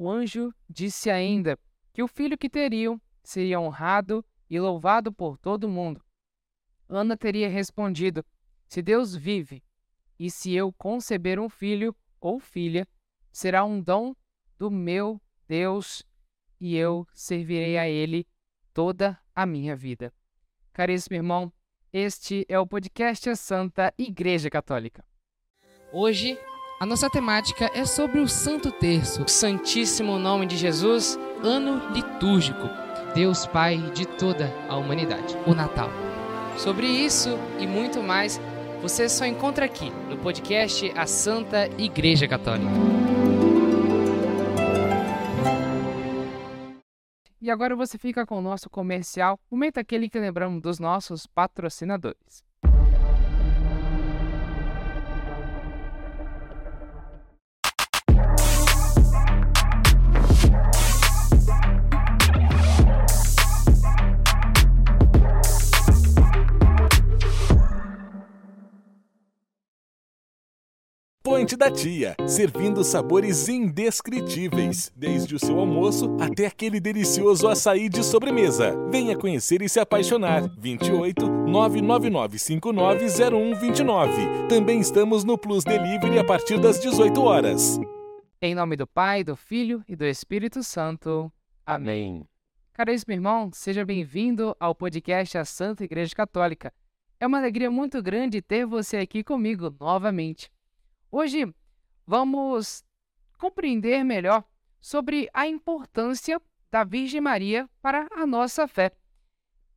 o anjo disse ainda que o filho que teriam seria honrado e louvado por todo mundo. Ana teria respondido: Se Deus vive, e se eu conceber um filho ou filha, será um dom do meu Deus, e eu servirei a Ele toda a minha vida. Caríssimo irmão, este é o podcast Santa Igreja Católica. Hoje, a nossa temática é sobre o Santo Terço, o Santíssimo Nome de Jesus, ano litúrgico, Deus Pai de toda a humanidade, o Natal. Sobre isso e muito mais, você só encontra aqui no podcast A Santa Igreja Católica. E agora você fica com o nosso comercial, momento aquele que lembramos dos nossos patrocinadores. Ponte da Tia, servindo sabores indescritíveis, desde o seu almoço até aquele delicioso açaí de sobremesa. Venha conhecer e se apaixonar. 28 999 590129. Também estamos no Plus Delivery a partir das 18 horas. Em nome do Pai, do Filho e do Espírito Santo. Amém. Caríssimo irmão, seja bem-vindo ao podcast A Santa Igreja Católica. É uma alegria muito grande ter você aqui comigo novamente. Hoje vamos compreender melhor sobre a importância da Virgem Maria para a nossa fé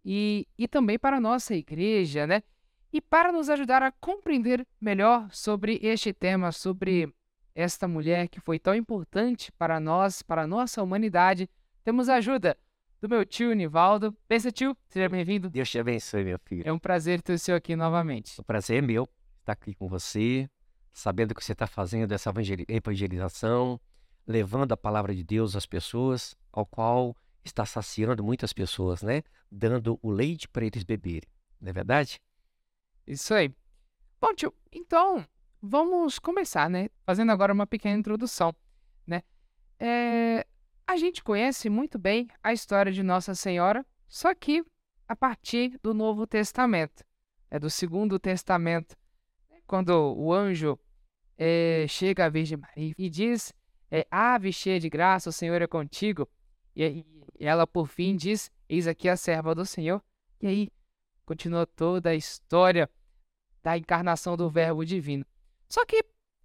e, e também para a nossa igreja, né? E para nos ajudar a compreender melhor sobre este tema, sobre esta mulher que foi tão importante para nós, para a nossa humanidade, temos a ajuda do meu tio Nivaldo. Pensa, tio, seja bem-vindo. Deus te abençoe, meu filho. É um prazer ter o senhor aqui novamente. O prazer é meu estar aqui com você, sabendo que você está fazendo essa evangelização, levando a palavra de Deus às pessoas, ao qual está saciando muitas pessoas, né? Dando o leite para eles beberem. Não é verdade? Isso aí. Bom, tio, então vamos começar, né? Fazendo agora uma pequena introdução, né? É, a gente conhece muito bem a história de Nossa Senhora, só que a partir do Novo Testamento, é do Segundo Testamento, quando o anjo é, chega à Virgem Maria e diz: é, Ave cheia de graça, o Senhor é contigo. E, e ela, por fim, diz: Eis aqui a serva do Senhor. E aí continua toda a história da encarnação do Verbo Divino. Só que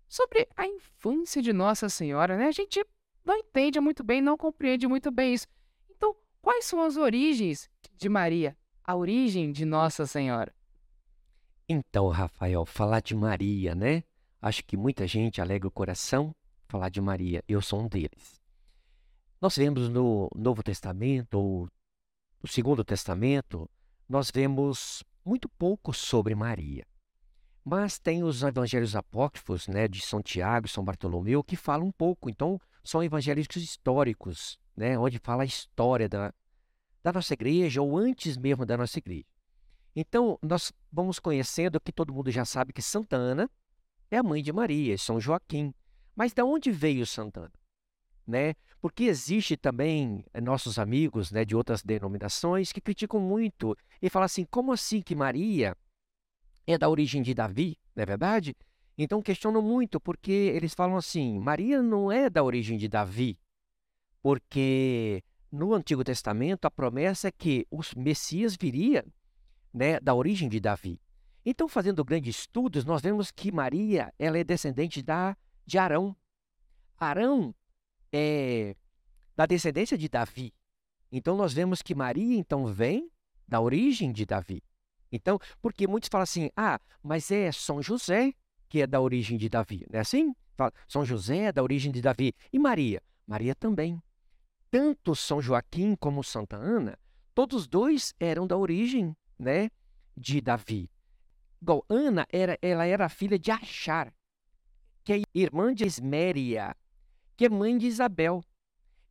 sobre a infância de Nossa Senhora, né, a gente não entende muito bem, não compreende muito bem isso. Então, quais são as origens de Maria? A origem de Nossa Senhora? Então, Rafael, falar de Maria, né? Acho que muita gente alegra o coração falar de Maria. Eu sou um deles. Nós vemos no Novo Testamento, ou no Segundo Testamento, nós vemos muito pouco sobre Maria. Mas tem os evangelhos apócrifos, né, de São Tiago e São Bartolomeu, que falam um pouco. Então, são evangelhos históricos, né, onde fala a história da, da nossa igreja, ou antes mesmo da nossa igreja. Então, nós vamos conhecendo que todo mundo já sabe que Santa Ana é a mãe de Maria, São Joaquim. Mas de onde veio Santa Ana? Né? Porque existe também eh, nossos amigos né, de outras denominações que criticam muito e falam assim: como assim que Maria é da origem de Davi? Não é verdade? Então questionam muito, porque eles falam assim: Maria não é da origem de Davi, porque no Antigo Testamento a promessa é que o Messias viria né, da origem de Davi. Então, fazendo grandes estudos, nós vemos que Maria ela é descendente da, de Arão. Arão é da descendência de Davi. Então, nós vemos que Maria então vem da origem de Davi. Então, porque muitos falam assim, ah, mas é São José que é da origem de Davi, não é assim? Fala, São José é da origem de Davi. E Maria? Maria também. Tanto São Joaquim como Santa Ana, todos dois eram da origem né, de Davi. Igual Ana era, ela era filha de Achar, que é irmã de Esméria, que é mãe de Isabel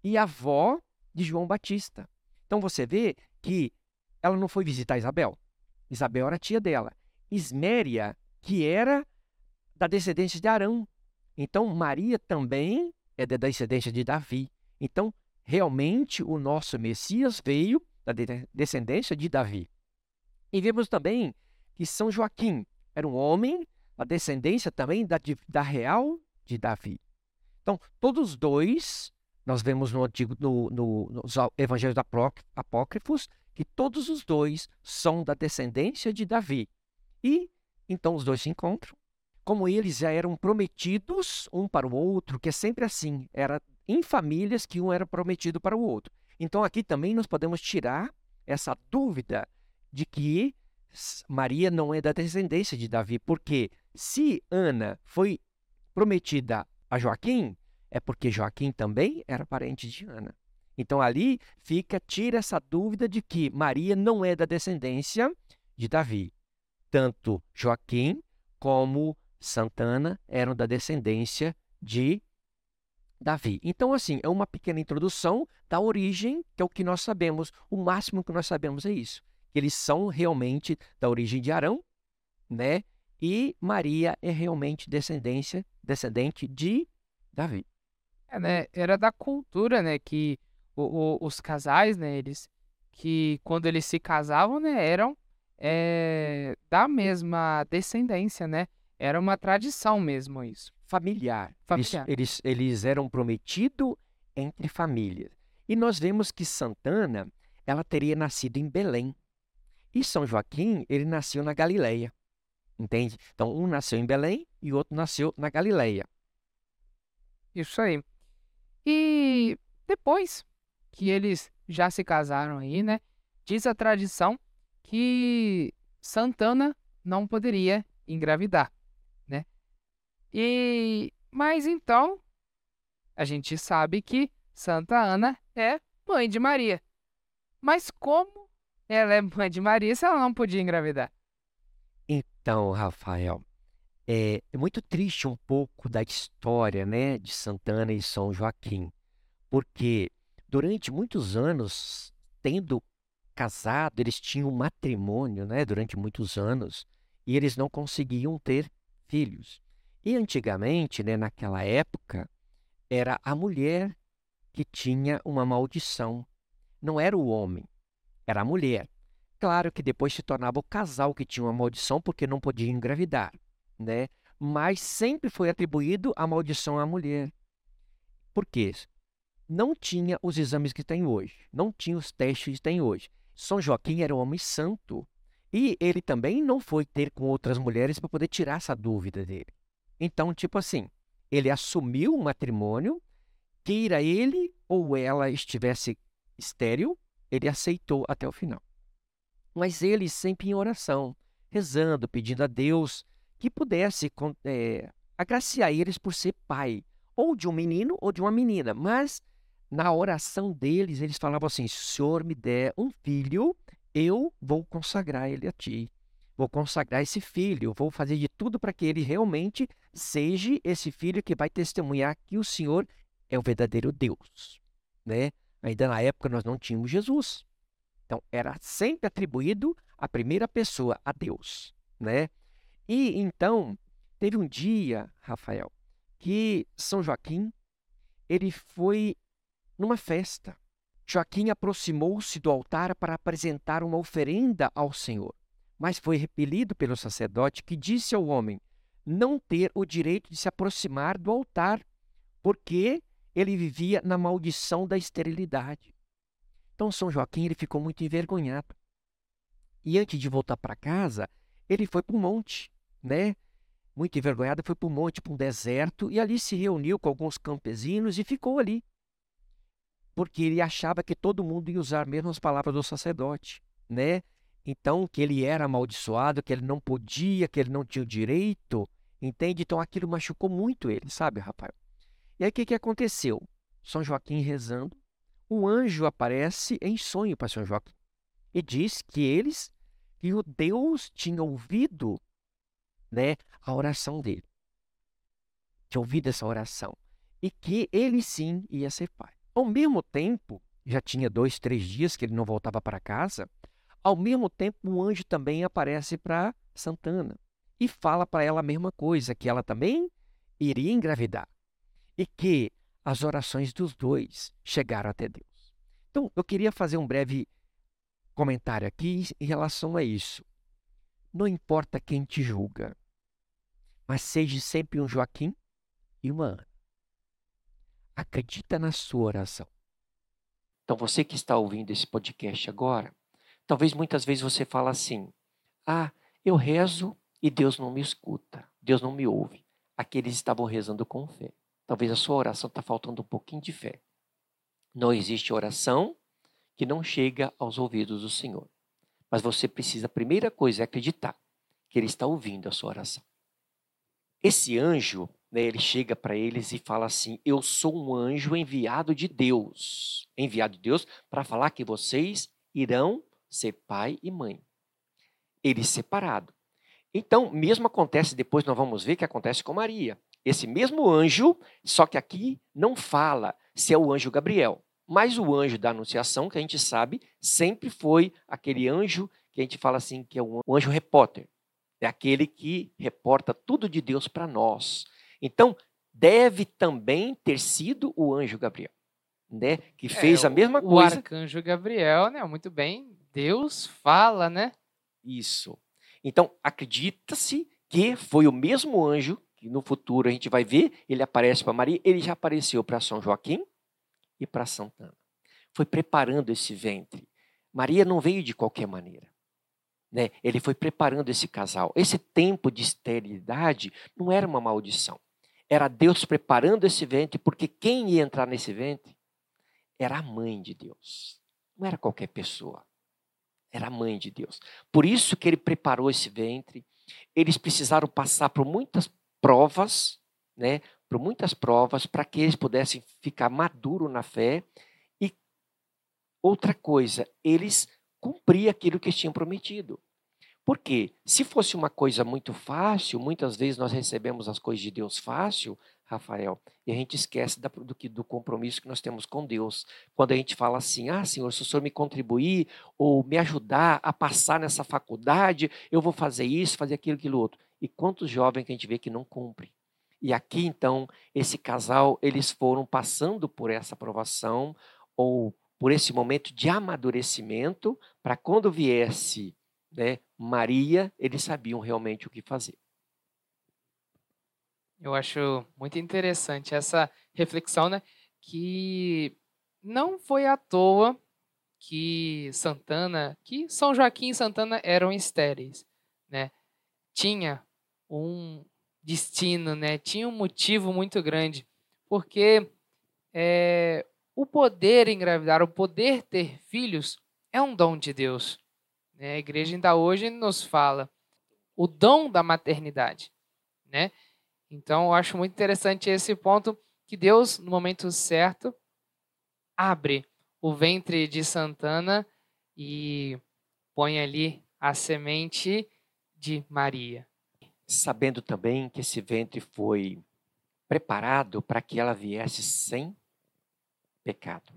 e avó de João Batista. Então você vê que ela não foi visitar Isabel. Isabel era tia dela. Isméria, que era da descendência de Arão. Então Maria também é da descendência de Davi. Então, realmente, o nosso Messias veio da descendência de Davi. E vemos também que São Joaquim era um homem, a descendência também da, da real de Davi. Então, todos dois, nós vemos no antigo, no, no, nos evangelhos apócrifos, que todos os dois são da descendência de Davi. E então os dois se encontram. Como eles já eram prometidos um para o outro, que é sempre assim, era em famílias que um era prometido para o outro. Então aqui também nós podemos tirar essa dúvida de que Maria não é da descendência de Davi, porque se Ana foi prometida a Joaquim, é porque Joaquim também era parente de Ana. Então ali fica, tira essa dúvida de que Maria não é da descendência de Davi. Tanto Joaquim como Santana eram da descendência de Davi. Então, assim, é uma pequena introdução da origem, que é o que nós sabemos. O máximo que nós sabemos é isso. Eles são realmente da origem de Arão, né? E Maria é realmente descendência, descendente de Davi. É, né? Era da cultura, né? Que o, o, os casais, né? Eles que quando eles se casavam, né? Eram é, da mesma descendência, né? Era uma tradição mesmo isso familiar. familiar. Eles, eles, eles eram prometidos entre famílias. E nós vemos que Santana, ela teria nascido em Belém. E São Joaquim, ele nasceu na Galileia. Entende? Então, um nasceu em Belém e o outro nasceu na Galileia. Isso aí. E depois que eles já se casaram aí, né? Diz a tradição que Santana não poderia engravidar. E mas então a gente sabe que Santa Ana é mãe de Maria. Mas como ela é mãe de Maria se ela não podia engravidar? Então, Rafael, é, é muito triste um pouco da história, né, de Santana e São Joaquim, porque durante muitos anos, tendo casado, eles tinham matrimônio, né, durante muitos anos, e eles não conseguiam ter filhos. E antigamente, né, naquela época, era a mulher que tinha uma maldição. Não era o homem, era a mulher. Claro que depois se tornava o casal que tinha uma maldição porque não podia engravidar, né? Mas sempre foi atribuído a maldição à mulher. Por quê? Não tinha os exames que tem hoje, não tinha os testes que tem hoje. São Joaquim era um homem santo e ele também não foi ter com outras mulheres para poder tirar essa dúvida dele. Então, tipo assim, ele assumiu o matrimônio, queira ele ou ela estivesse estéril, ele aceitou até o final. Mas ele sempre em oração, rezando, pedindo a Deus que pudesse é, agraciar eles por ser pai, ou de um menino ou de uma menina. Mas na oração deles, eles falavam assim: se o Senhor me der um filho, eu vou consagrar ele a ti vou consagrar esse filho, vou fazer de tudo para que ele realmente seja esse filho que vai testemunhar que o Senhor é o verdadeiro Deus, né? Ainda na época nós não tínhamos Jesus. Então era sempre atribuído a primeira pessoa a Deus, né? E então teve um dia, Rafael, que São Joaquim ele foi numa festa. Joaquim aproximou-se do altar para apresentar uma oferenda ao Senhor mas foi repelido pelo sacerdote que disse ao homem não ter o direito de se aproximar do altar, porque ele vivia na maldição da esterilidade. Então São Joaquim ele ficou muito envergonhado. E antes de voltar para casa, ele foi para um monte, né? Muito envergonhado, foi para um monte, para um deserto, e ali se reuniu com alguns campesinos e ficou ali. Porque ele achava que todo mundo ia usar mesmo as palavras do sacerdote, né? Então, que ele era amaldiçoado, que ele não podia, que ele não tinha o direito, entende? Então, aquilo machucou muito ele, sabe, Rafael? E aí, o que, que aconteceu? São Joaquim rezando, um anjo aparece em sonho para São Joaquim e diz que eles, que o Deus tinha ouvido né, a oração dele. Tinha ouvido essa oração. E que ele sim ia ser pai. Ao mesmo tempo, já tinha dois, três dias que ele não voltava para casa, ao mesmo tempo, um anjo também aparece para Santana e fala para ela a mesma coisa, que ela também iria engravidar. E que as orações dos dois chegaram até Deus. Então, eu queria fazer um breve comentário aqui em relação a isso. Não importa quem te julga, mas seja sempre um Joaquim e uma Ana. Acredita na sua oração. Então, você que está ouvindo esse podcast agora, talvez muitas vezes você fala assim: Ah, eu rezo e Deus não me escuta, Deus não me ouve. Aqueles estavam rezando com fé. Talvez a sua oração está faltando um pouquinho de fé. Não existe oração que não chega aos ouvidos do Senhor. Mas você precisa, a primeira coisa é acreditar que Ele está ouvindo a sua oração. Esse anjo, né, ele chega para eles e fala assim: Eu sou um anjo enviado de Deus. Enviado de Deus para falar que vocês irão ser pai e mãe. Ele separado. Então, mesmo acontece, depois nós vamos ver que acontece com Maria. Esse mesmo anjo, só que aqui não fala se é o anjo Gabriel. Mas o anjo da Anunciação, que a gente sabe, sempre foi aquele anjo que a gente fala assim, que é o anjo repórter. É aquele que reporta tudo de Deus para nós. Então, deve também ter sido o anjo Gabriel, né? Que é, fez é, a mesma o, coisa. O arcanjo Gabriel, né? Muito bem. Deus fala, né? Isso. Então, acredita-se que foi o mesmo anjo que no futuro a gente vai ver, ele aparece para Maria, ele já apareceu para São Joaquim e para Santana. Foi preparando esse ventre. Maria não veio de qualquer maneira. Né? Ele foi preparando esse casal. Esse tempo de esterilidade não era uma maldição. Era Deus preparando esse ventre, porque quem ia entrar nesse ventre era a mãe de Deus. Não era qualquer pessoa. Era a mãe de Deus. Por isso que ele preparou esse ventre. Eles precisaram passar por muitas provas, né? por muitas provas, para que eles pudessem ficar maduros na fé. E outra coisa, eles cumpriam aquilo que tinham prometido. Porque se fosse uma coisa muito fácil, muitas vezes nós recebemos as coisas de Deus fácil, Rafael, e a gente esquece da, do, do compromisso que nós temos com Deus. Quando a gente fala assim, ah, Senhor, se o Senhor me contribuir ou me ajudar a passar nessa faculdade, eu vou fazer isso, fazer aquilo, aquilo outro. E quantos jovens que a gente vê que não cumpre? E aqui, então, esse casal, eles foram passando por essa aprovação ou por esse momento de amadurecimento, para quando viesse né, Maria, eles sabiam realmente o que fazer. Eu acho muito interessante essa reflexão, né? Que não foi à toa que Santana, que São Joaquim e Santana eram estéreis, né? Tinha um destino, né? Tinha um motivo muito grande, porque é, o poder engravidar, o poder ter filhos é um dom de Deus. Né? A igreja ainda hoje nos fala o dom da maternidade, né? Então, eu acho muito interessante esse ponto que Deus, no momento certo, abre o ventre de Santana e põe ali a semente de Maria sabendo também que esse ventre foi preparado para que ela viesse sem pecado.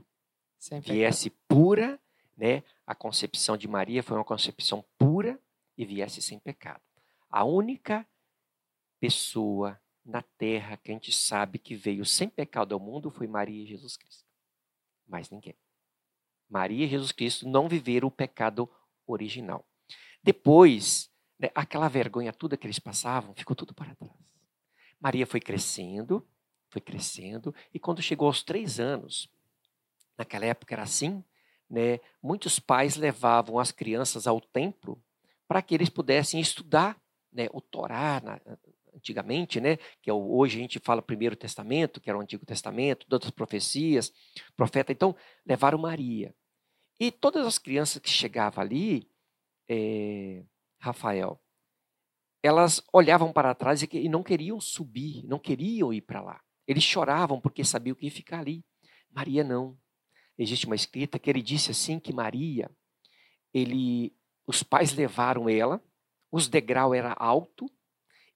Sem pecado. Viesse pura, né? A concepção de Maria foi uma concepção pura e viesse sem pecado. A única pessoa na terra que a gente sabe que veio sem pecado ao mundo foi Maria e Jesus Cristo. Mais ninguém. Maria e Jesus Cristo não viveram o pecado original. Depois, né, aquela vergonha toda que eles passavam, ficou tudo para trás. Maria foi crescendo, foi crescendo, e quando chegou aos três anos, naquela época era assim, né, muitos pais levavam as crianças ao templo para que eles pudessem estudar né, o Torá, na, antigamente, né, que é o, hoje a gente fala Primeiro Testamento, que era o Antigo Testamento, outras profecias, profeta. Então, levaram Maria. E todas as crianças que chegavam ali, é, Rafael, elas olhavam para trás e não queriam subir, não queriam ir para lá. Eles choravam porque sabiam que ia ficar ali. Maria não. Existe uma escrita que ele disse assim que Maria, ele, os pais levaram ela, os degrau era alto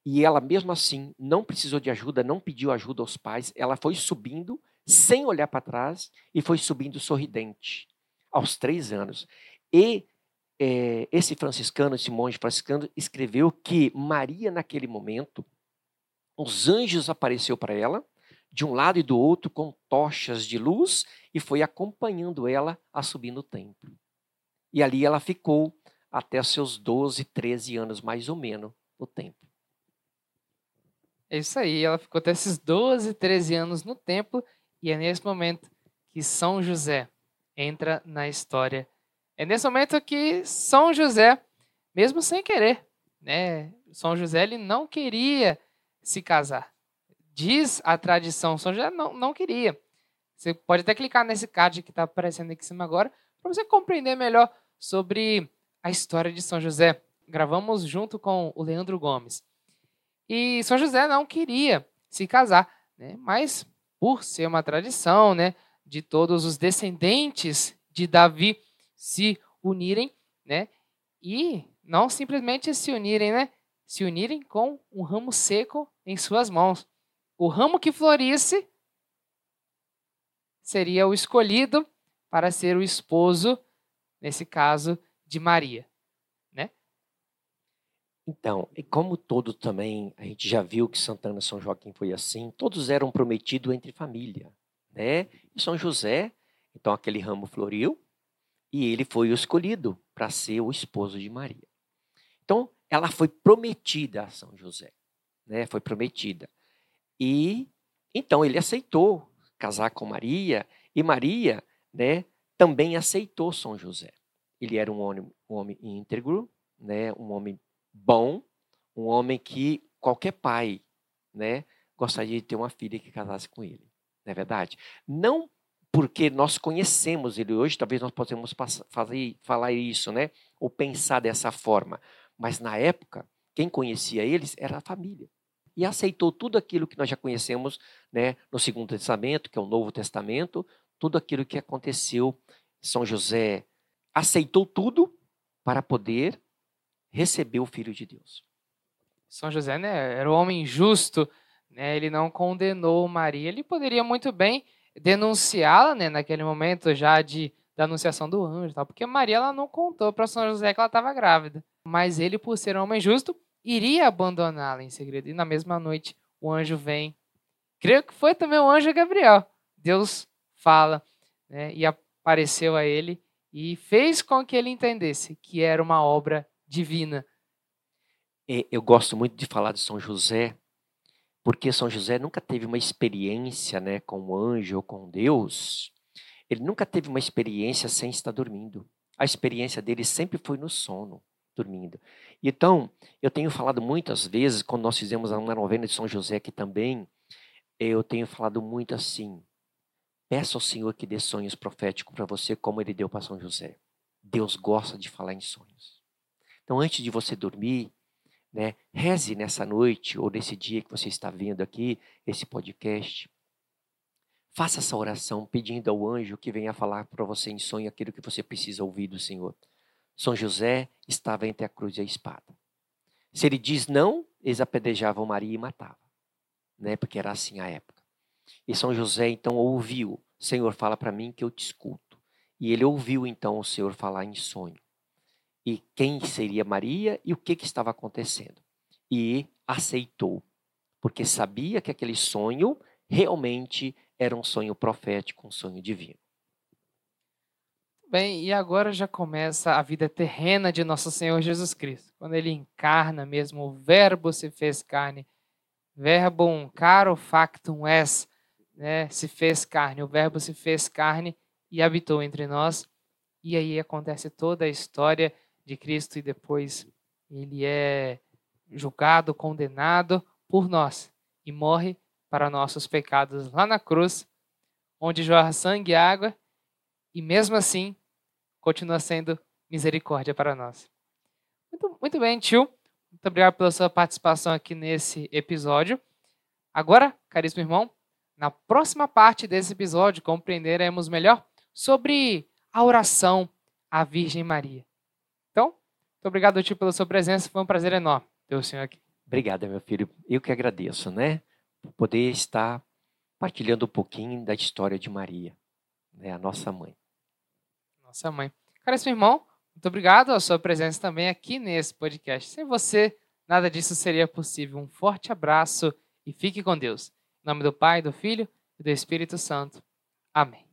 e ela mesmo assim não precisou de ajuda, não pediu ajuda aos pais. Ela foi subindo sem olhar para trás e foi subindo sorridente aos três anos. E é, esse franciscano, esse monge franciscano, escreveu que Maria, naquele momento, os anjos apareceu para ela de um lado e do outro com tochas de luz e foi acompanhando ela a subir no templo. E ali ela ficou até seus 12, 13 anos, mais ou menos, no templo. É isso aí, ela ficou até esses 12, 13 anos no templo, e é nesse momento que São José entra na história. É nesse momento que São José, mesmo sem querer, né? São José ele não queria se casar. Diz a tradição, São José não, não queria. Você pode até clicar nesse card que está aparecendo aqui em cima agora, para você compreender melhor sobre a história de São José. Gravamos junto com o Leandro Gomes. E São José não queria se casar, né? mas por ser uma tradição né, de todos os descendentes de Davi se unirem, né? E não simplesmente se unirem, né? Se unirem com um ramo seco em suas mãos. O ramo que florisse seria o escolhido para ser o esposo, nesse caso, de Maria. Né? Então, e como todo também, a gente já viu que Santana São Joaquim foi assim, todos eram prometidos entre família. Né? São José, então aquele ramo floriu e ele foi o escolhido para ser o esposo de Maria. Então, ela foi prometida a São José, né? Foi prometida. E então ele aceitou casar com Maria e Maria, né, também aceitou São José. Ele era um homem, um homem íntegro, né, um homem bom, um homem que qualquer pai, né, gostaria de ter uma filha que casasse com ele. Não é verdade? Não porque nós conhecemos ele hoje, talvez nós possamos fazer, falar isso, né, ou pensar dessa forma. Mas na época, quem conhecia eles era a família e aceitou tudo aquilo que nós já conhecemos né, no Segundo Testamento, que é o Novo Testamento, tudo aquilo que aconteceu. São José aceitou tudo para poder receber o Filho de Deus. São José né, era um homem justo, né, ele não condenou Maria, ele poderia muito bem denunciá-la né, naquele momento já de da anunciação do anjo, tal, porque Maria ela não contou para São José que ela estava grávida. Mas ele, por ser um homem justo, iria abandoná-la em segredo. E na mesma noite o anjo vem. Creio que foi também o anjo Gabriel. Deus fala né, e apareceu a ele e fez com que ele entendesse que era uma obra divina. Eu gosto muito de falar de São José, porque São José nunca teve uma experiência né, com o anjo ou com Deus. Ele nunca teve uma experiência sem estar dormindo. A experiência dele sempre foi no sono dormindo. Então, eu tenho falado muitas vezes, quando nós fizemos uma novena de São José aqui também, eu tenho falado muito assim: peça ao Senhor que dê sonhos proféticos para você, como ele deu para São José. Deus gosta de falar em sonhos. Então, antes de você dormir, né, reze nessa noite ou nesse dia que você está vendo aqui esse podcast. Faça essa oração pedindo ao anjo que venha falar para você em sonho aquilo que você precisa ouvir do Senhor. São José estava entre a cruz e a espada. Se ele diz não, eles apedrejavam Maria e matavam, né? porque era assim a época. E São José então ouviu: Senhor, fala para mim que eu te escuto. E ele ouviu então o Senhor falar em sonho. E quem seria Maria e o que, que estava acontecendo. E aceitou, porque sabia que aquele sonho realmente era um sonho profético, um sonho divino. Bem, e agora já começa a vida terrena de nosso Senhor Jesus Cristo, quando ele encarna mesmo, o Verbo se fez carne, verbum caro factum es, né, se fez carne, o Verbo se fez carne e habitou entre nós. E aí acontece toda a história de Cristo e depois ele é julgado, condenado por nós e morre para nossos pecados lá na cruz, onde jorra sangue e água, e mesmo assim continua sendo misericórdia para nós. Muito, muito bem, tio. Muito obrigado pela sua participação aqui nesse episódio. Agora, caríssimo irmão, na próxima parte desse episódio compreenderemos melhor sobre a oração à Virgem Maria. Muito obrigado, tio, pela sua presença. Foi um prazer enorme ter o senhor aqui. Obrigado, meu filho. Eu que agradeço, né? Por poder estar partilhando um pouquinho da história de Maria, né? a nossa mãe nossa mãe. Caríssimo irmão, muito obrigado a sua presença também aqui nesse podcast. Sem você, nada disso seria possível. Um forte abraço e fique com Deus. Em nome do Pai, do Filho e do Espírito Santo. Amém.